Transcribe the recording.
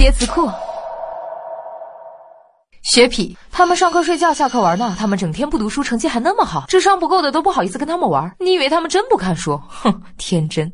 叠词库。学痞，他们上课睡觉，下课玩呢。他们整天不读书，成绩还那么好，智商不够的都不好意思跟他们玩。你以为他们真不看书？哼，天真。